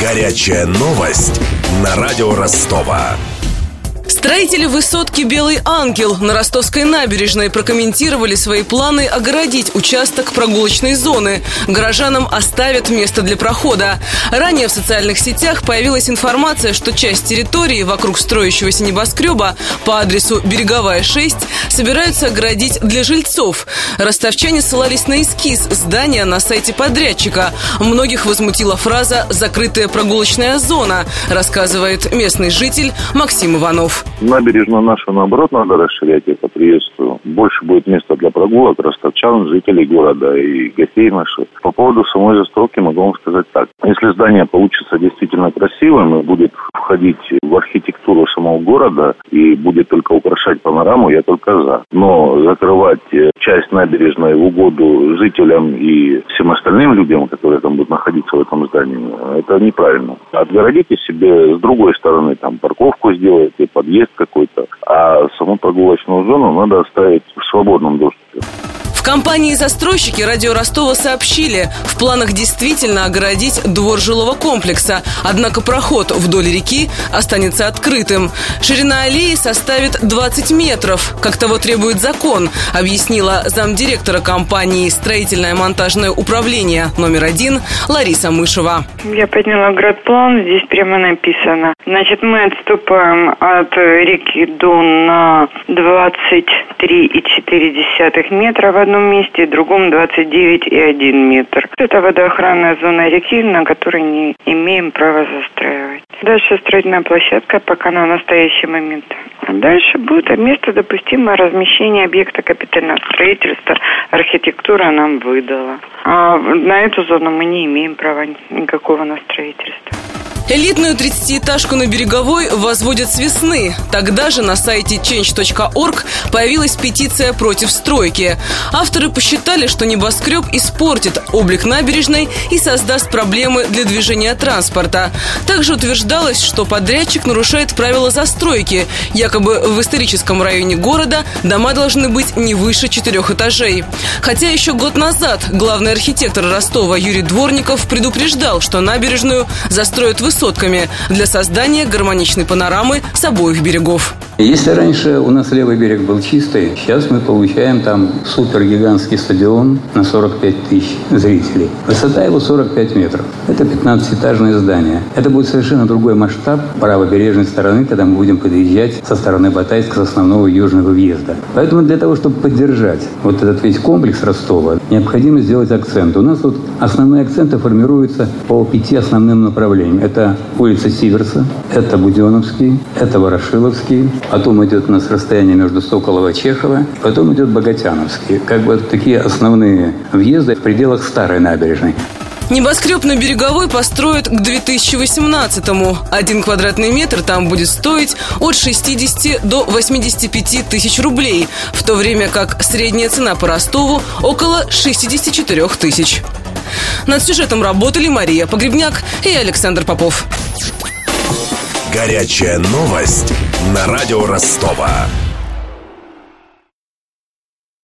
Горячая новость на радио Ростова. Строители высотки «Белый ангел» на Ростовской набережной прокомментировали свои планы огородить участок прогулочной зоны. Горожанам оставят место для прохода. Ранее в социальных сетях появилась информация, что часть территории вокруг строящегося небоскреба по адресу Береговая 6 собираются оградить для жильцов. Ростовчане ссылались на эскиз здания на сайте подрядчика. Многих возмутила фраза «закрытая прогулочная зона», рассказывает местный житель Максим Иванов. Набережную нашу, наоборот, надо расширять, это приветствую. Больше будет места для прогулок ростовчан, жителей города и гостей наших. По поводу самой застройки могу вам сказать так. Если здание получится действительно красивым и будет входить в архитектуру самого города и будет только украшать панораму, я только за. Но закрывать э, часть набережной в угоду жителям и всем остальным людям, которые там будут находиться в этом здании, это неправильно. Отгородите себе с другой стороны, там парковку сделайте, подъезд какой-то, а саму прогулочную зону надо оставить в свободном доступе компании-застройщики радио Ростова сообщили, в планах действительно огородить двор жилого комплекса, однако проход вдоль реки останется открытым. Ширина аллеи составит 20 метров, как того требует закон, объяснила замдиректора компании «Строительное монтажное управление» номер один Лариса Мышева. Я подняла градплан, здесь прямо написано. Значит, мы отступаем от реки Дон на 23,4 метра в одном одном месте, в другом 29,1 метр. Это водоохранная зона реки, на которой не имеем права застраивать. Дальше строительная площадка пока на настоящий момент. А дальше будет место допустимое размещения объекта капитального строительства. Архитектура нам выдала. А на эту зону мы не имеем права никакого на строительство. Элитную 30-этажку на Береговой возводят с весны. Тогда же на сайте change.org появилась петиция против стройки. Авторы посчитали, что небоскреб испортит облик набережной и создаст проблемы для движения транспорта. Также утверждалось, что подрядчик нарушает правила застройки. Якобы в историческом районе города дома должны быть не выше четырех этажей. Хотя еще год назад главный архитектор Ростова Юрий Дворников предупреждал, что набережную застроят высоко высотками для создания гармоничной панорамы с обоих берегов. Если раньше у нас левый берег был чистый, сейчас мы получаем там супергигантский стадион на 45 тысяч зрителей. Высота его 45 метров. Это 15-этажное здание. Это будет совершенно другой масштаб правобережной стороны, когда мы будем подъезжать со стороны Батайска, с основного южного въезда. Поэтому для того, чтобы поддержать вот этот весь комплекс Ростова, необходимо сделать акцент. У нас тут основные акценты формируются по пяти основным направлениям. Это улица Сиверса, это Буденовский, это Ворошиловский, потом идет у нас расстояние между Соколова и Чехова, потом идет Богатяновский. Как бы такие основные въезды в пределах старой набережной. Небоскреб на Береговой построят к 2018-му. Один квадратный метр там будет стоить от 60 до 85 тысяч рублей, в то время как средняя цена по Ростову около 64 тысяч. Над сюжетом работали Мария Погребняк и Александр Попов. Горячая новость на радио Ростова.